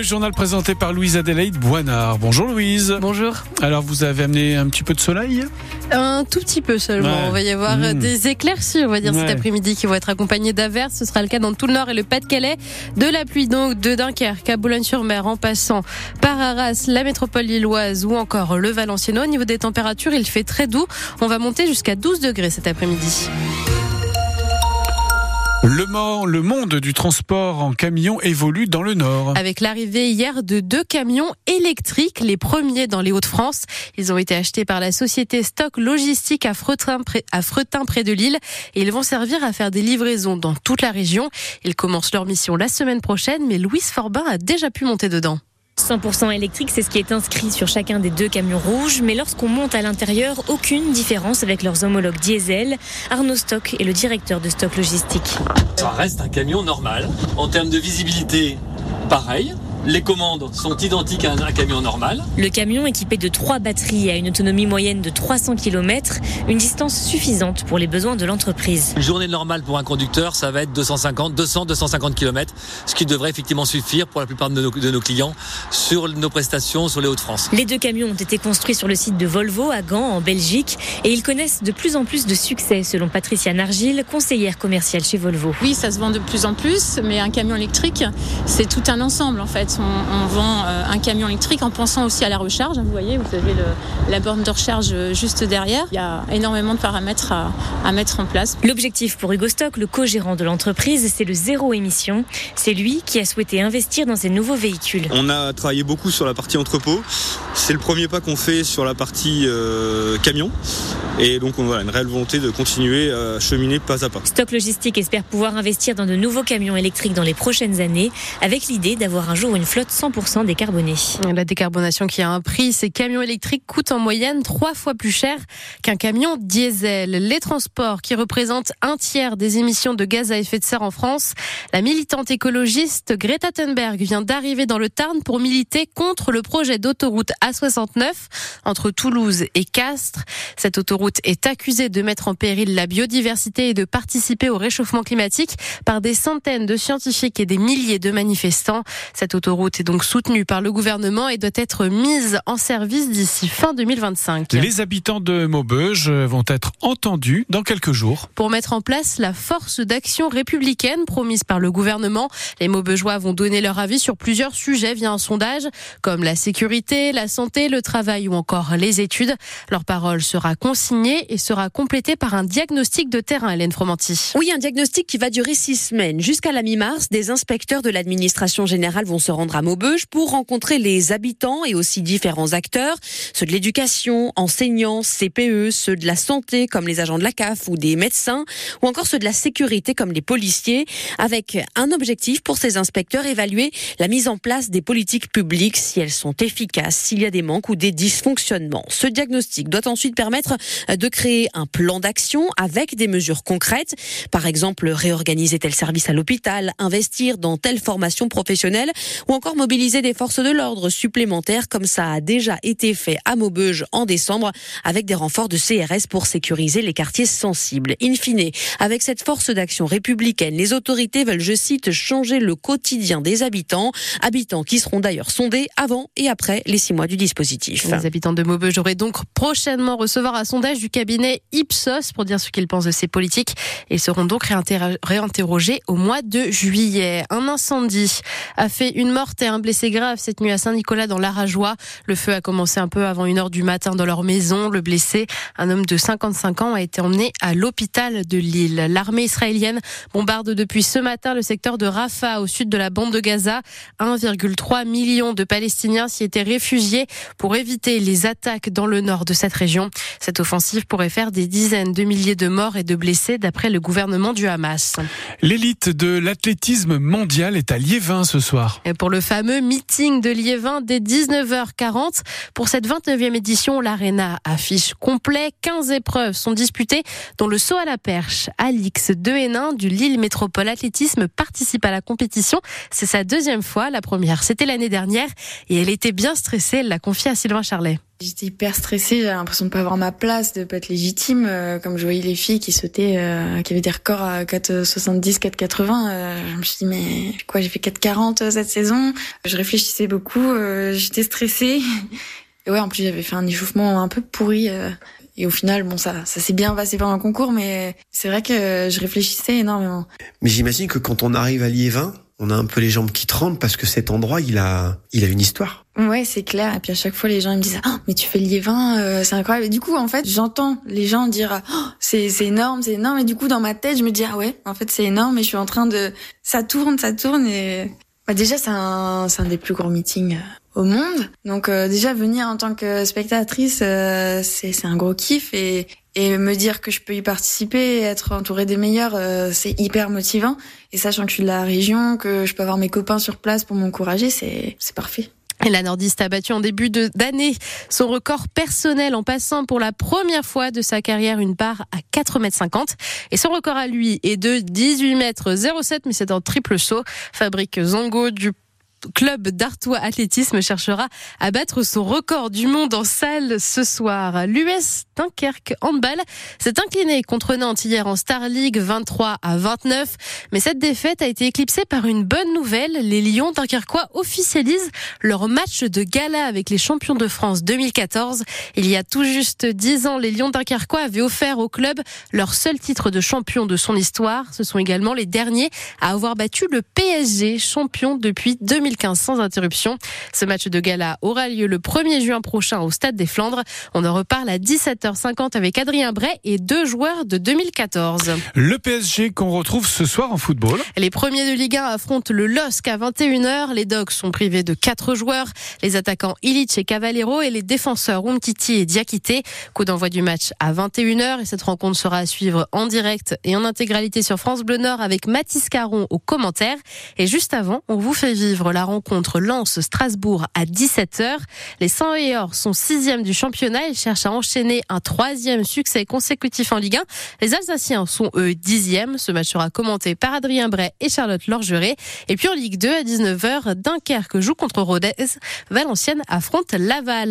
Le journal présenté par Louise Adélaïde Boinard. Bonjour Louise. Bonjour. Alors vous avez amené un petit peu de soleil? Un tout petit peu seulement. Ouais. On va y avoir euh, Mmh. des éclaircies, on va dire, cet après-midi qui vont être accompagnés d'averses. Ce sera le cas dans tout le nord et le Pas-de-Calais. De la pluie donc de Dunkerque à Boulogne-sur-Mer en passant par Arras, la métropole lilloise ou encore le Valenciennes. Au niveau des températures, il fait très doux. On va monter jusqu'à 12 degrés cet après-midi. Le, mo- le monde du transport en camion évolue dans le Nord. Avec l'arrivée hier de deux camions électriques, les premiers dans les Hauts-de-France. Ils ont été achetés par la société Stock Logistique à Fretin, à Fretin, près de Lille, et ils vont servir à faire des livraisons dans toute la région. Ils commencent leur mission la semaine prochaine, mais Louise Forbin a déjà pu monter dedans. 100% électrique, c'est ce qui est inscrit sur chacun des deux camions rouges, mais lorsqu'on monte à l'intérieur, aucune différence avec leurs homologues diesel. Arnaud Stock est le directeur de Stock Logistique. Ça reste un camion normal. En termes de visibilité, pareil. Les commandes sont identiques à un, un camion normal. Le camion équipé de trois batteries a une autonomie moyenne de 300 km, une distance suffisante pour les besoins de l'entreprise. Une journée normale pour un conducteur, ça va être 250, 200, 250 km, ce qui devrait effectivement suffire pour la plupart de nos, de nos clients sur nos prestations sur les Hauts-de-France. Les deux camions ont été construits sur le site de Volvo à Gand, en Belgique, et ils connaissent de plus en plus de succès, selon Patricia Nargil, conseillère commerciale chez Volvo. Oui, ça se vend de plus en plus, mais un camion électrique, c'est tout un ensemble en fait. On, on vend euh, un camion électrique en pensant aussi à la recharge. Vous voyez, vous avez le- la borne de recharge euh, juste derrière. Il y a énormément de paramètres à, à mettre en place. L'objectif pour Hugo Stock, le co-gérant de l'entreprise, c'est le zéro émission. C'est lui qui a souhaité investir dans ces nouveaux véhicules. On a travaillé beaucoup sur la partie entrepôt. C'est le premier pas qu'on fait sur la partie euh, camion. Et donc on a une réelle volonté de continuer à cheminer pas à pas. Stock Logistique espère pouvoir investir dans de nouveaux camions électriques dans les prochaines années, avec l'idée d'avoir un jour une flotte 100% décarbonée. La décarbonation qui a un prix, ces camions électriques coûtent en moyenne trois fois plus cher qu'un camion diesel. Les transports qui représentent un tiers des émissions de gaz à effet de serre en France. La militante écologiste Greta Thunberg vient d'arriver dans le Tarn pour militer contre le projet d'autoroute A69 entre Toulouse et Castres. Cette autoroute est accusée de mettre en péril la biodiversité et de participer au réchauffement climatique par des centaines de scientifiques et des milliers de manifestants. Cette autoroute est donc soutenue par le gouvernement et doit être mise en service d'ici fin 2025. Les habitants de Maubeuge vont être entendus dans quelques jours. Pour mettre en place la force d'action républicaine promise par le gouvernement, les Maubeugeois vont donner leur avis sur plusieurs sujets via un sondage, comme la sécurité, la santé, le travail ou encore les études. Leur parole sera et sera complétée par un diagnostic de terrain, Hélène Fromanti. Oui, un diagnostic qui va durer six semaines. Jusqu'à la mi-mars, des inspecteurs de l'administration générale vont se rendre à Maubeuge pour rencontrer les habitants et aussi différents acteurs, ceux de l'éducation, enseignants, CPE, ceux de la santé comme les agents de la CAF ou des médecins, ou encore ceux de la sécurité comme les policiers, avec un objectif pour ces inspecteurs, évaluer la mise en place des politiques publiques, si elles sont efficaces, s'il y a des manques ou des dysfonctionnements. Ce diagnostic doit ensuite permettre de créer un plan d'action avec des mesures concrètes, par exemple réorganiser tel service à l'hôpital, investir dans telle formation professionnelle ou encore mobiliser des forces de l'ordre supplémentaires comme ça a déjà été fait à Maubeuge en décembre avec des renforts de CRS pour sécuriser les quartiers sensibles. In fine, avec cette force d'action républicaine, les autorités veulent, je cite, changer le quotidien des habitants, habitants qui seront d'ailleurs sondés avant et après les six mois du dispositif. Les habitants de Maubeuge auraient donc prochainement recevoir un sondage du cabinet Ipsos pour dire ce qu'ils pensent de ces politiques. Ils seront donc réinterro- réinterrogés au mois de juillet. Un incendie a fait une morte et un blessé grave cette nuit à Saint-Nicolas dans l'Arajois. Le feu a commencé un peu avant une heure du matin dans leur maison. Le blessé, un homme de 55 ans, a été emmené à l'hôpital de Lille. L'armée israélienne bombarde depuis ce matin le secteur de Rafah au sud de la bande de Gaza. 1,3 million de Palestiniens s'y étaient réfugiés pour éviter les attaques dans le nord de cette région. Cette offensive pourrait faire des dizaines de milliers de morts et de blessés d'après le gouvernement du Hamas. L'élite de l'athlétisme mondial est à Liévin ce soir. Et pour le fameux meeting de Liévin dès 19h40, pour cette 29e édition, l'Arena affiche complet. 15 épreuves sont disputées, dont le saut à la perche. Alix de Hénin du Lille Métropole Athlétisme participe à la compétition. C'est sa deuxième fois. La première, c'était l'année dernière et elle était bien stressée. Elle l'a confiée à Sylvain Charlet. J'étais hyper stressée, j'avais l'impression de pas avoir ma place, de pas être légitime. Euh, comme je voyais les filles qui sautaient, euh, qui avaient des records à 4,70, 4,80, euh, je me suis dit mais quoi, j'ai fait 4,40 cette saison? Je réfléchissais beaucoup, j'étais stressée. Et ouais, en plus j'avais fait un échauffement un peu pourri. Et au final, bon, ça, ça s'est bien passé pendant le concours, mais c'est vrai que je réfléchissais énormément. Mais j'imagine que quand on arrive à Liévin, on a un peu les jambes qui tremblent parce que cet endroit, il a, il a une histoire. Ouais, c'est clair. Et puis à chaque fois, les gens ils me disent, ah, mais tu fais Liévin, euh, c'est incroyable. Et du coup, en fait, j'entends les gens dire, oh, c'est, c'est énorme, c'est énorme. Et du coup, dans ma tête, je me dis, ah ouais, en fait, c'est énorme. Et je suis en train de, ça tourne, ça tourne. Et bah, déjà, c'est un, un des plus grands meetings euh, au monde. Donc euh, déjà venir en tant que spectatrice, c'est c'est un gros kiff et et me dire que je peux y participer, être entourée des meilleurs, euh, c'est hyper motivant. Et sachant que je suis de la région, que je peux avoir mes copains sur place pour m'encourager, c'est parfait. La nordiste a battu en début d'année son record personnel en passant pour la première fois de sa carrière une barre à 4,50 m. Et son record à lui est de 18 m 07, mais c'est en triple saut. Fabrique Zongo du club d'Artois Athlétisme cherchera à battre son record du monde en salle ce soir. L'US Dunkerque Handball s'est incliné contre Nantes hier en Star League 23 à 29. Mais cette défaite a été éclipsée par une bonne nouvelle. Les Lions dunkerquois officialisent leur match de gala avec les champions de France 2014. Il y a tout juste 10 ans, les Lions dunkerquois avaient offert au club leur seul titre de champion de son histoire. Ce sont également les derniers à avoir battu le PSG, champion depuis 2014. 2015 sans interruption. Ce match de gala aura lieu le 1er juin prochain au Stade des Flandres. On en reparle à 17h50 avec Adrien Bray et deux joueurs de 2014. Le PSG qu'on retrouve ce soir en football. Les premiers de Ligue 1 affrontent le LOSC à 21h. Les Dogs sont privés de quatre joueurs. Les attaquants Illich et Cavallero et les défenseurs Umtiti et Diakité. Coup d'envoi du match à 21h et cette rencontre sera à suivre en direct et en intégralité sur France Bleu Nord avec Mathis Caron aux commentaires. Et juste avant, on vous fait vivre la la rencontre Lens-Strasbourg à 17h. Les 100 et sont sixième du championnat. Ils cherchent à enchaîner un troisième succès consécutif en Ligue 1. Les Alsaciens sont eux dixièmes. Ce match sera commenté par Adrien Bray et Charlotte Lorgeret. Et puis en Ligue 2 à 19h, Dunkerque joue contre Rodez. Valenciennes affronte Laval.